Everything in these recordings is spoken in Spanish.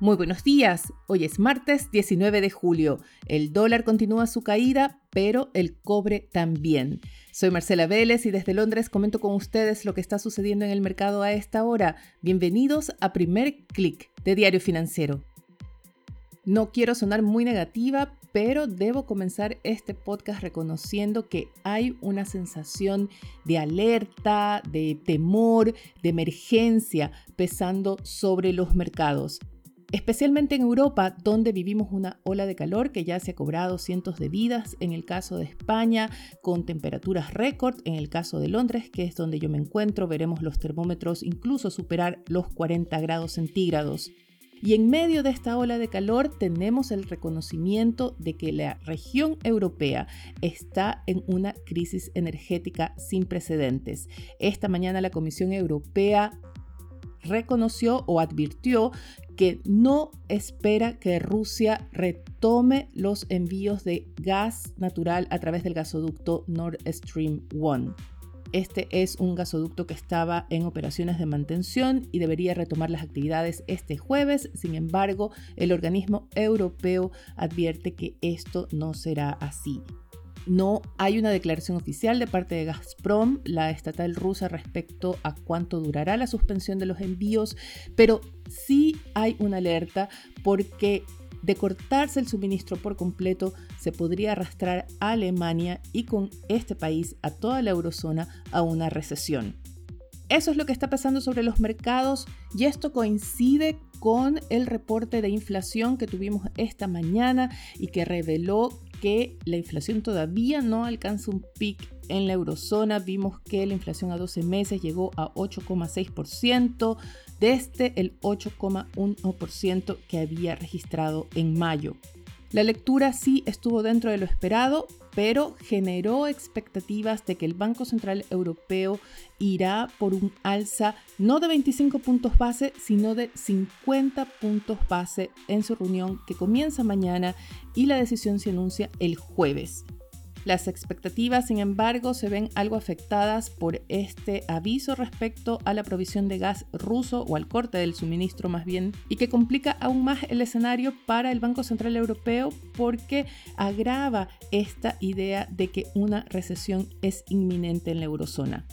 Muy buenos días, hoy es martes 19 de julio. El dólar continúa su caída, pero el cobre también. Soy Marcela Vélez y desde Londres comento con ustedes lo que está sucediendo en el mercado a esta hora. Bienvenidos a Primer Click de Diario Financiero. No quiero sonar muy negativa, pero debo comenzar este podcast reconociendo que hay una sensación de alerta, de temor, de emergencia pesando sobre los mercados especialmente en Europa, donde vivimos una ola de calor que ya se ha cobrado cientos de vidas, en el caso de España, con temperaturas récord, en el caso de Londres, que es donde yo me encuentro, veremos los termómetros incluso superar los 40 grados centígrados. Y en medio de esta ola de calor tenemos el reconocimiento de que la región europea está en una crisis energética sin precedentes. Esta mañana la Comisión Europea reconoció o advirtió que no espera que Rusia retome los envíos de gas natural a través del gasoducto Nord Stream 1. Este es un gasoducto que estaba en operaciones de mantención y debería retomar las actividades este jueves. Sin embargo, el organismo europeo advierte que esto no será así. No hay una declaración oficial de parte de Gazprom, la estatal rusa, respecto a cuánto durará la suspensión de los envíos, pero sí hay una alerta porque de cortarse el suministro por completo, se podría arrastrar a Alemania y con este país a toda la eurozona a una recesión. Eso es lo que está pasando sobre los mercados y esto coincide con el reporte de inflación que tuvimos esta mañana y que reveló que la inflación todavía no alcanza un pic en la eurozona. Vimos que la inflación a 12 meses llegó a 8,6% desde el 8,1% que había registrado en mayo. La lectura sí estuvo dentro de lo esperado, pero generó expectativas de que el Banco Central Europeo irá por un alza no de 25 puntos base, sino de 50 puntos base en su reunión que comienza mañana y la decisión se anuncia el jueves. Las expectativas, sin embargo, se ven algo afectadas por este aviso respecto a la provisión de gas ruso o al corte del suministro más bien, y que complica aún más el escenario para el Banco Central Europeo porque agrava esta idea de que una recesión es inminente en la eurozona.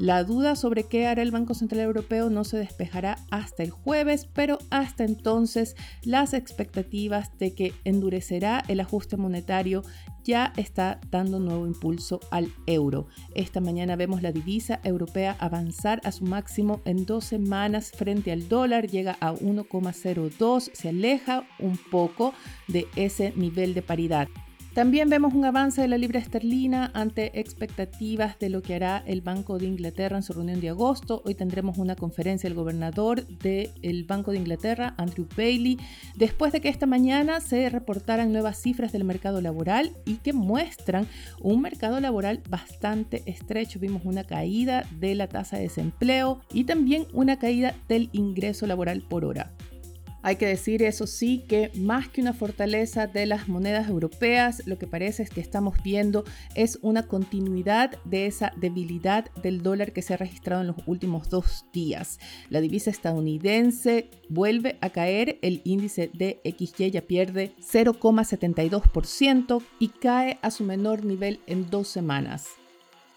La duda sobre qué hará el Banco Central Europeo no se despejará hasta el jueves, pero hasta entonces las expectativas de que endurecerá el ajuste monetario ya está dando nuevo impulso al euro. Esta mañana vemos la divisa europea avanzar a su máximo en dos semanas frente al dólar, llega a 1,02, se aleja un poco de ese nivel de paridad. También vemos un avance de la libra esterlina ante expectativas de lo que hará el Banco de Inglaterra en su reunión de agosto. Hoy tendremos una conferencia del gobernador del Banco de Inglaterra, Andrew Bailey, después de que esta mañana se reportaran nuevas cifras del mercado laboral y que muestran un mercado laboral bastante estrecho. Vimos una caída de la tasa de desempleo y también una caída del ingreso laboral por hora. Hay que decir, eso sí, que más que una fortaleza de las monedas europeas, lo que parece es que estamos viendo es una continuidad de esa debilidad del dólar que se ha registrado en los últimos dos días. La divisa estadounidense vuelve a caer, el índice de XY ya pierde 0,72% y cae a su menor nivel en dos semanas.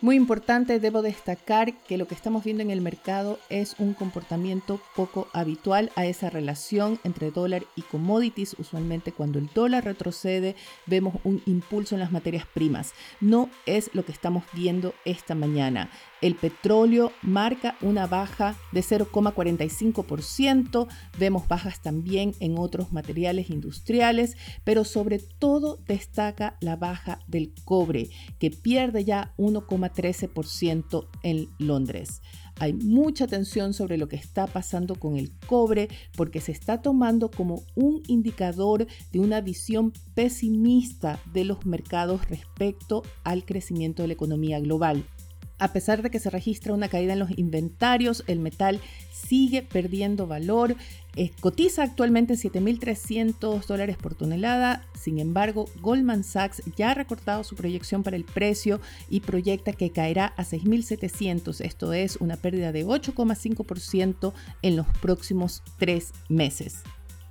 Muy importante, debo destacar que lo que estamos viendo en el mercado es un comportamiento poco habitual a esa relación entre dólar y commodities. Usualmente cuando el dólar retrocede vemos un impulso en las materias primas. No es lo que estamos viendo esta mañana. El petróleo marca una baja de 0,45%, vemos bajas también en otros materiales industriales, pero sobre todo destaca la baja del cobre, que pierde ya 1,13% en Londres. Hay mucha atención sobre lo que está pasando con el cobre porque se está tomando como un indicador de una visión pesimista de los mercados respecto al crecimiento de la economía global. A pesar de que se registra una caída en los inventarios, el metal sigue perdiendo valor. Eh, cotiza actualmente en 7.300 dólares por tonelada. Sin embargo, Goldman Sachs ya ha recortado su proyección para el precio y proyecta que caerá a 6.700. Esto es una pérdida de 8,5% en los próximos tres meses.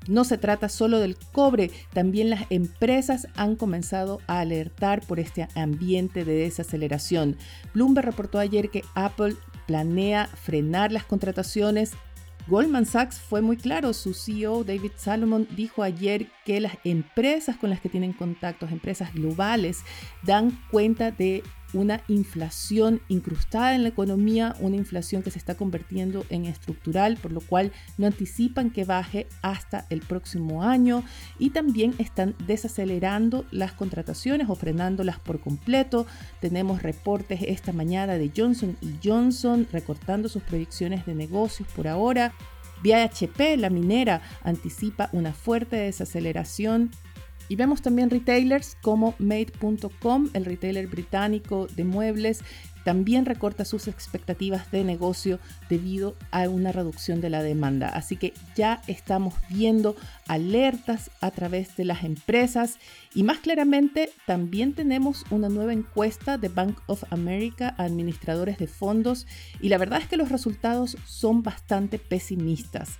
No se trata solo del cobre, también las empresas han comenzado a alertar por este ambiente de desaceleración. Bloomberg reportó ayer que Apple planea frenar las contrataciones Goldman Sachs fue muy claro, su CEO David Salomon dijo ayer que las empresas con las que tienen contactos, empresas globales, dan cuenta de una inflación incrustada en la economía, una inflación que se está convirtiendo en estructural, por lo cual no anticipan que baje hasta el próximo año y también están desacelerando las contrataciones o frenándolas por completo. Tenemos reportes esta mañana de Johnson Johnson recortando sus proyecciones de negocios por ahora. BHP, la minera, anticipa una fuerte desaceleración y vemos también retailers como Made.com, el retailer británico de muebles, también recorta sus expectativas de negocio debido a una reducción de la demanda. Así que ya estamos viendo alertas a través de las empresas y más claramente también tenemos una nueva encuesta de Bank of America administradores de fondos y la verdad es que los resultados son bastante pesimistas.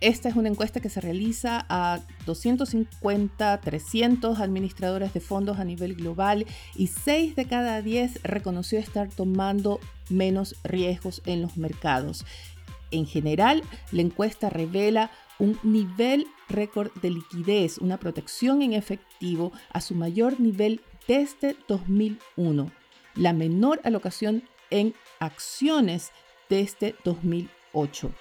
Esta es una encuesta que se realiza a 250, 300 administradores de fondos a nivel global y 6 de cada 10 reconoció estar tomando menos riesgos en los mercados. En general, la encuesta revela un nivel récord de liquidez, una protección en efectivo a su mayor nivel desde 2001, la menor alocación en acciones desde 2008.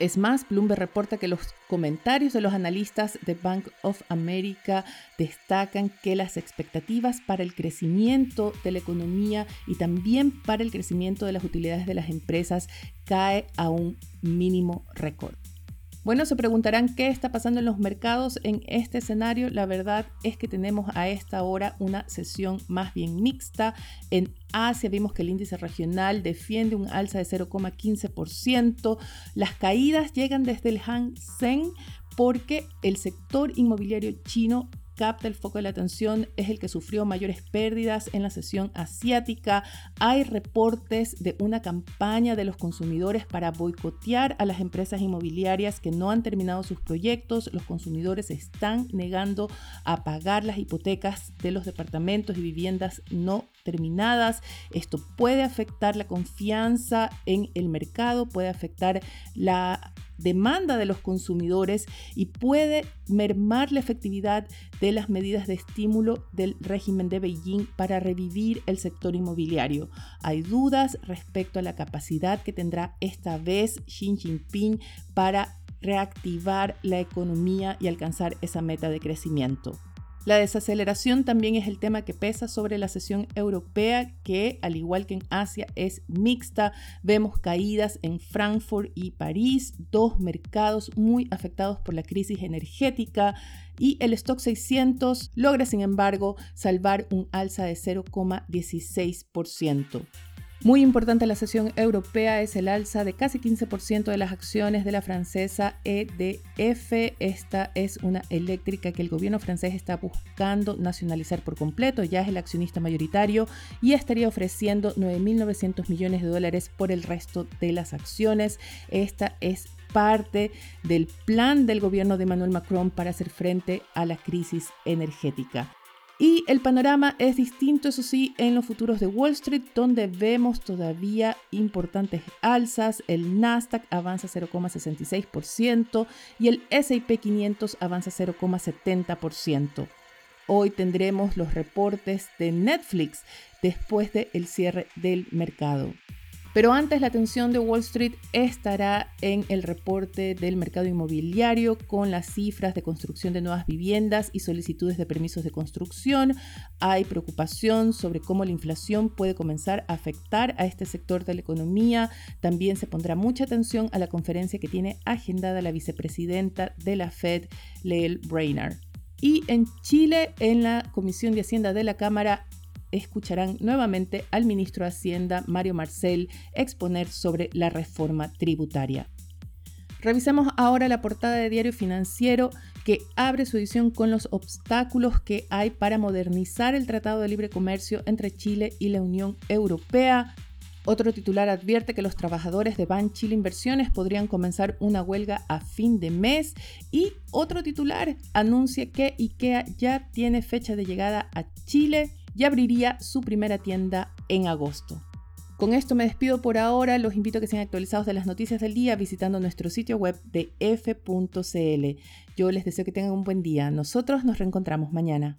Es más, Bloomberg reporta que los comentarios de los analistas de Bank of America destacan que las expectativas para el crecimiento de la economía y también para el crecimiento de las utilidades de las empresas cae a un mínimo récord. Bueno, se preguntarán qué está pasando en los mercados en este escenario. La verdad es que tenemos a esta hora una sesión más bien mixta. En Asia vimos que el índice regional defiende un alza de 0,15%. Las caídas llegan desde el Hang Seng porque el sector inmobiliario chino capta el foco de la atención es el que sufrió mayores pérdidas en la sesión asiática. Hay reportes de una campaña de los consumidores para boicotear a las empresas inmobiliarias que no han terminado sus proyectos. Los consumidores están negando a pagar las hipotecas de los departamentos y viviendas no terminadas. Esto puede afectar la confianza en el mercado, puede afectar la demanda de los consumidores y puede mermar la efectividad de las medidas de estímulo del régimen de Beijing para revivir el sector inmobiliario. Hay dudas respecto a la capacidad que tendrá esta vez Xi Jinping para reactivar la economía y alcanzar esa meta de crecimiento. La desaceleración también es el tema que pesa sobre la sesión europea, que al igual que en Asia es mixta. Vemos caídas en Frankfurt y París, dos mercados muy afectados por la crisis energética. Y el stock 600 logra, sin embargo, salvar un alza de 0,16%. Muy importante la sesión europea es el alza de casi 15% de las acciones de la francesa EDF. Esta es una eléctrica que el gobierno francés está buscando nacionalizar por completo. Ya es el accionista mayoritario y estaría ofreciendo 9.900 millones de dólares por el resto de las acciones. Esta es parte del plan del gobierno de Emmanuel Macron para hacer frente a la crisis energética. Y el panorama es distinto, eso sí, en los futuros de Wall Street, donde vemos todavía importantes alzas. El Nasdaq avanza 0,66% y el SP 500 avanza 0,70%. Hoy tendremos los reportes de Netflix después del cierre del mercado. Pero antes la atención de Wall Street estará en el reporte del mercado inmobiliario con las cifras de construcción de nuevas viviendas y solicitudes de permisos de construcción. Hay preocupación sobre cómo la inflación puede comenzar a afectar a este sector de la economía. También se pondrá mucha atención a la conferencia que tiene agendada la vicepresidenta de la Fed, Lael Brainard. Y en Chile, en la Comisión de Hacienda de la Cámara, escucharán nuevamente al ministro de Hacienda, Mario Marcel, exponer sobre la reforma tributaria. Revisemos ahora la portada de Diario Financiero que abre su edición con los obstáculos que hay para modernizar el Tratado de Libre Comercio entre Chile y la Unión Europea. Otro titular advierte que los trabajadores de Ban Chile Inversiones podrían comenzar una huelga a fin de mes y otro titular anuncia que IKEA ya tiene fecha de llegada a Chile y abriría su primera tienda en agosto. Con esto me despido por ahora, los invito a que sean actualizados de las noticias del día visitando nuestro sitio web de f.cl. Yo les deseo que tengan un buen día, nosotros nos reencontramos mañana.